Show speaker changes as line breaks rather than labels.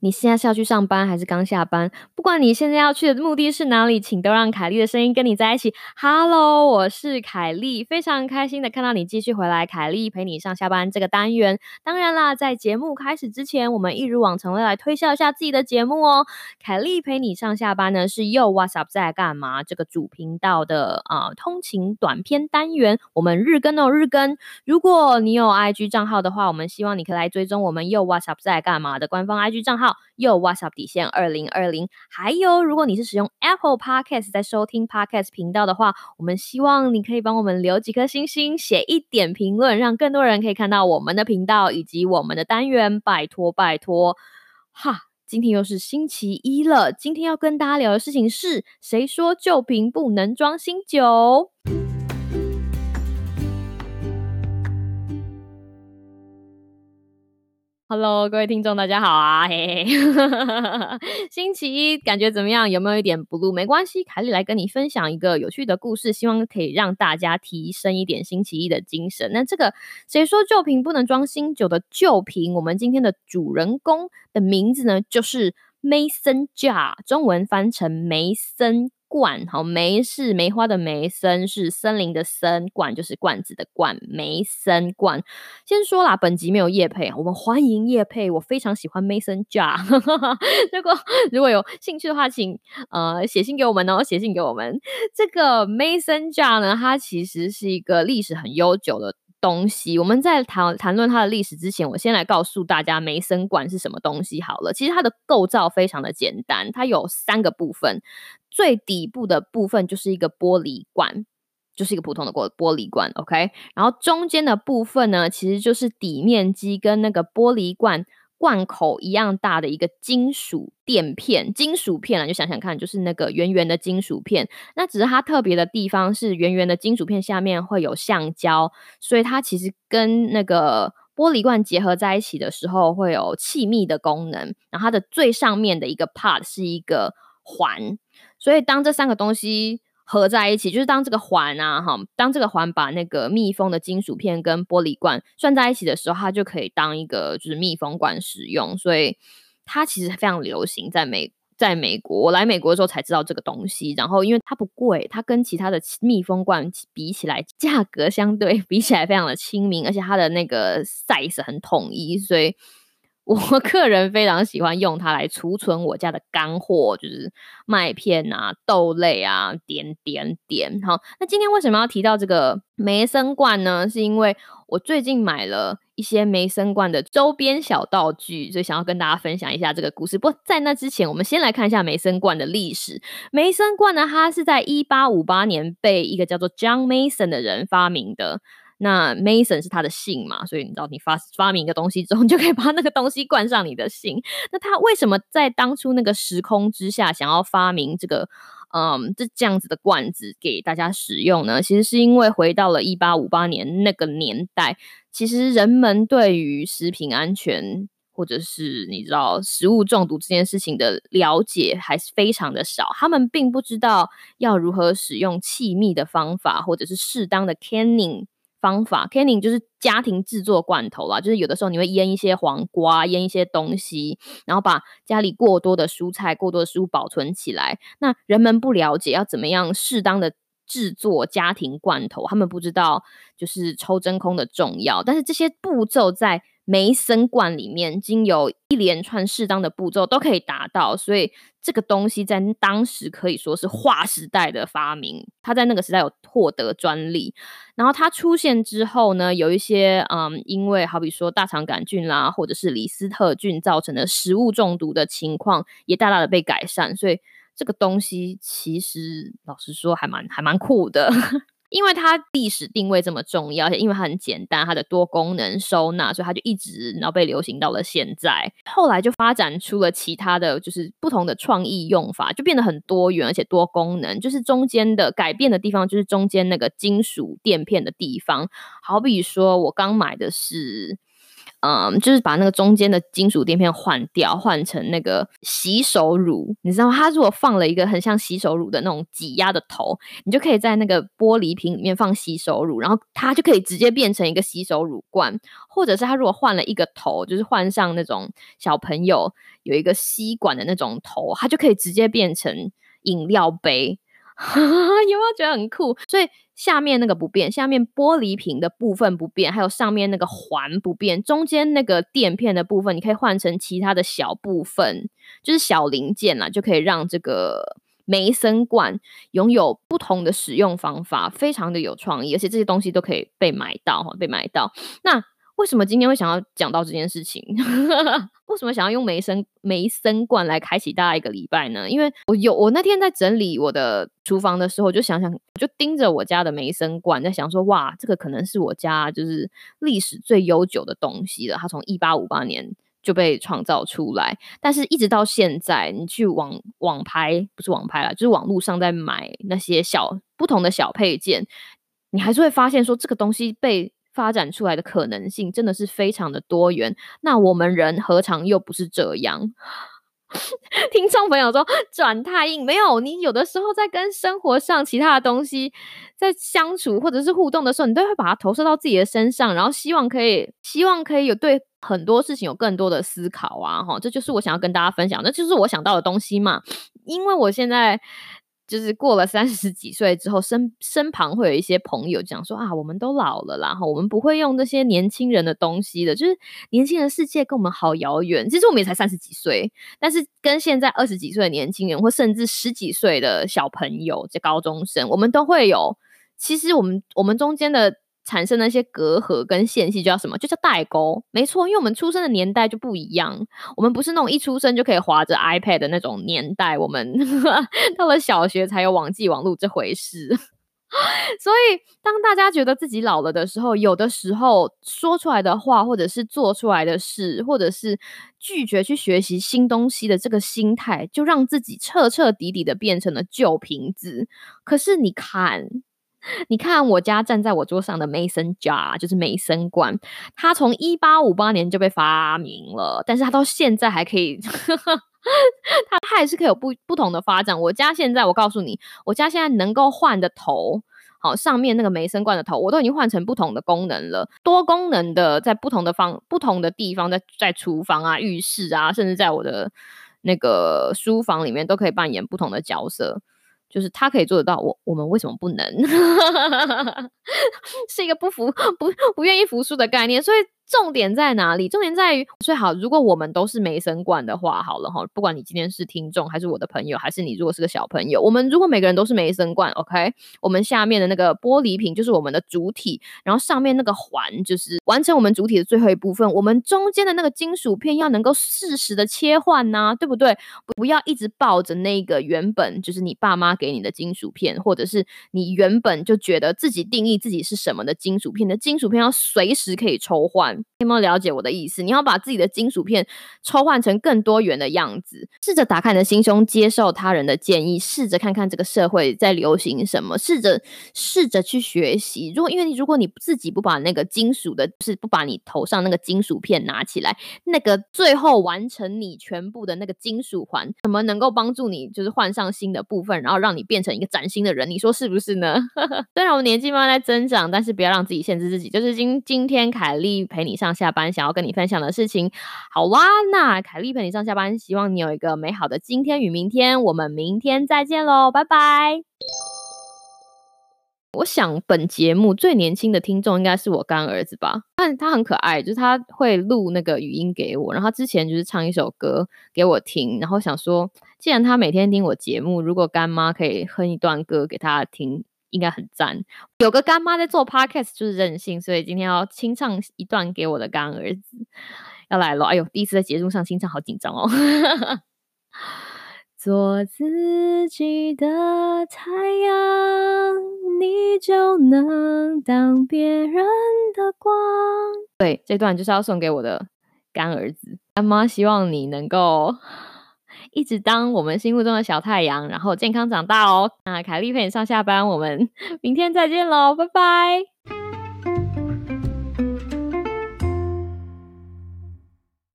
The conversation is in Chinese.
你现在是要去上班还是刚下班？不管你现在要去的目的是哪里，请都让凯莉的声音跟你在一起。Hello，我是凯莉，非常开心的看到你继续回来。凯莉陪你上下班这个单元，当然啦，在节目开始之前，我们一如往常的来推销一下自己的节目哦。凯莉陪你上下班呢，是又 What's Up 在干嘛？这个主频道的啊通勤短片单元，我们日更哦日更。如果你有 IG 账号的话，我们希望你可以来追踪我们又 What's Up 在干嘛的官方 IG 账号。又 WhatsApp 底线二零二零，还有如果你是使用 Apple Podcast 在收听 Podcast 频道的话，我们希望你可以帮我们留几颗星星，写一点评论，让更多人可以看到我们的频道以及我们的单元，拜托拜托！哈，今天又是星期一了，今天要跟大家聊的事情是谁说旧瓶不能装新酒？Hello，各位听众，大家好啊！嘿嘿，星期一感觉怎么样？有没有一点 blue？没关系，凯莉来跟你分享一个有趣的故事，希望可以让大家提升一点星期一的精神。那这个谁说旧瓶不能装新酒的旧瓶？我们今天的主人公的名字呢，就是 Mason Jar，中文翻成梅森。罐好，梅是梅花的梅，森是森林的森，罐就是罐子的罐，梅森罐。先说啦，本集没有叶配，我们欢迎叶配，我非常喜欢 Mason Jar。如果如果有兴趣的话，请呃写信给我们哦，写信给我们。这个 Mason Jar 呢，它其实是一个历史很悠久的。东西，我们在谈谈论它的历史之前，我先来告诉大家梅森罐是什么东西好了。其实它的构造非常的简单，它有三个部分，最底部的部分就是一个玻璃罐，就是一个普通的玻玻璃罐，OK。然后中间的部分呢，其实就是底面积跟那个玻璃罐。罐口一样大的一个金属垫片，金属片啊，就想想看，就是那个圆圆的金属片。那只是它特别的地方是，圆圆的金属片下面会有橡胶，所以它其实跟那个玻璃罐结合在一起的时候，会有气密的功能。然后它的最上面的一个 part 是一个环，所以当这三个东西。合在一起，就是当这个环啊，哈，当这个环把那个密封的金属片跟玻璃罐拴在一起的时候，它就可以当一个就是密封罐使用。所以它其实非常流行，在美在美国，我来美国的时候才知道这个东西。然后因为它不贵，它跟其他的密封罐比起来，价格相对比起来非常的亲民，而且它的那个 size 很统一，所以。我 个人非常喜欢用它来储存我家的干货，就是麦片啊、豆类啊，点点点。好，那今天为什么要提到这个梅森罐呢？是因为我最近买了一些梅森罐的周边小道具，所以想要跟大家分享一下这个故事。不过在那之前，我们先来看一下梅森罐的历史。梅森罐呢，它是在一八五八年被一个叫做 John Mason 的人发明的。那 Mason 是他的姓嘛，所以你知道你发发明一个东西之后，你就可以把那个东西冠上你的姓。那他为什么在当初那个时空之下想要发明这个，嗯，这这样子的罐子给大家使用呢？其实是因为回到了一八五八年那个年代，其实人们对于食品安全或者是你知道食物中毒这件事情的了解还是非常的少，他们并不知道要如何使用气密的方法，或者是适当的 canning。方法，canning 就是家庭制作罐头啦，就是有的时候你会腌一些黄瓜，腌一些东西，然后把家里过多的蔬菜、过多的食物保存起来。那人们不了解要怎么样适当的制作家庭罐头，他们不知道就是抽真空的重要，但是这些步骤在。梅森罐里面经有一连串适当的步骤都可以达到，所以这个东西在当时可以说是划时代的发明。它在那个时代有获得专利，然后它出现之后呢，有一些嗯，因为好比说大肠杆菌啦，或者是李斯特菌造成的食物中毒的情况也大大的被改善。所以这个东西其实老实说还蛮还蛮酷的。因为它历史定位这么重要，而且因为它很简单，它的多功能收纳，所以它就一直然后被流行到了现在。后来就发展出了其他的就是不同的创意用法，就变得很多元而且多功能。就是中间的改变的地方，就是中间那个金属垫片的地方。好比说我刚买的是嗯，就是把那个中间的金属垫片换掉，换成那个洗手乳。你知道吗？它如果放了一个很像洗手乳的那种挤压的头，你就可以在那个玻璃瓶里面放洗手乳，然后它就可以直接变成一个洗手乳罐。或者是它如果换了一个头，就是换上那种小朋友有一个吸管的那种头，它就可以直接变成饮料杯。有没有觉得很酷？所以下面那个不变，下面玻璃瓶的部分不变，还有上面那个环不变，中间那个垫片的部分，你可以换成其他的小部分，就是小零件啦，就可以让这个梅森罐拥有不同的使用方法，非常的有创意，而且这些东西都可以被买到哈，被买到。那为什么今天会想要讲到这件事情？为什么想要用梅森梅森罐来开启大家一个礼拜呢？因为我有我那天在整理我的厨房的时候，就想想，就盯着我家的梅森罐，在想说，哇，这个可能是我家就是历史最悠久的东西了。它从一八五八年就被创造出来，但是一直到现在，你去网网拍不是网拍了，就是网络上在买那些小不同的小配件，你还是会发现说，这个东西被。发展出来的可能性真的是非常的多元，那我们人何尝又不是这样？听众朋友说转太硬，没有你有的时候在跟生活上其他的东西在相处或者是互动的时候，你都会把它投射到自己的身上，然后希望可以希望可以有对很多事情有更多的思考啊！哈，这就是我想要跟大家分享，那就是我想到的东西嘛，因为我现在。就是过了三十几岁之后，身身旁会有一些朋友讲说啊，我们都老了啦，哈，我们不会用那些年轻人的东西的，就是年轻人世界跟我们好遥远。其实我们也才三十几岁，但是跟现在二十几岁的年轻人，或甚至十几岁的小朋友，这高中生，我们都会有。其实我们我们中间的。产生那些隔阂跟间隙，叫什么？就叫代沟。没错，因为我们出生的年代就不一样，我们不是那种一出生就可以划着 iPad 的那种年代，我们 到了小学才有网际网络这回事。所以，当大家觉得自己老了的时候，有的时候说出来的话，或者是做出来的事，或者是拒绝去学习新东西的这个心态，就让自己彻彻底底的变成了旧瓶子。可是，你看。你看我家站在我桌上的 Mason jar，就是梅森罐，它从一八五八年就被发明了，但是它到现在还可以，它它还是可以有不不同的发展。我家现在，我告诉你，我家现在能够换的头，好上面那个梅森罐的头，我都已经换成不同的功能了，多功能的，在不同的方不同的地方，在在厨房啊、浴室啊，甚至在我的那个书房里面，都可以扮演不同的角色。就是他可以做得到，我我们为什么不能？是一个不服不不愿意服输的概念，所以。重点在哪里？重点在于，最好如果我们都是梅森罐的话，好了哈，不管你今天是听众，还是我的朋友，还是你如果是个小朋友，我们如果每个人都是梅森罐，OK，我们下面的那个玻璃瓶就是我们的主体，然后上面那个环就是完成我们主体的最后一部分，我们中间的那个金属片要能够适时的切换呐，对不对？不要一直抱着那个原本就是你爸妈给你的金属片，或者是你原本就觉得自己定义自己是什么的金属片的金属片，要随时可以抽换。有没有了解我的意思？你要把自己的金属片抽换成更多元的样子，试着打开你的心胸，接受他人的建议，试着看看这个社会在流行什么，试着试着去学习。如果因为你如果你自己不把那个金属的，是不把你头上那个金属片拿起来，那个最后完成你全部的那个金属环，怎么能够帮助你就是换上新的部分，然后让你变成一个崭新的人？你说是不是呢？虽然我们年纪慢慢在增长，但是不要让自己限制自己。就是今今天凯莉陪。你上下班想要跟你分享的事情，好哇，那凯丽陪你上下班，希望你有一个美好的今天与明天，我们明天再见喽，拜拜。我想本节目最年轻的听众应该是我干儿子吧，但他很可爱，就是他会录那个语音给我，然后他之前就是唱一首歌给我听，然后想说，既然他每天听我节目，如果干妈可以哼一段歌给他听。应该很赞，有个干妈在做 podcast 就是任性，所以今天要清唱一段给我的干儿子要来了。哎呦，第一次在节目上清唱，好紧张哦！做自己的太阳，你就能当别人的光。对，这段就是要送给我的干儿子，干妈希望你能够。一直当我们心目中的小太阳，然后健康长大哦。那凯丽陪你上下班，我们 明天再见喽，拜拜。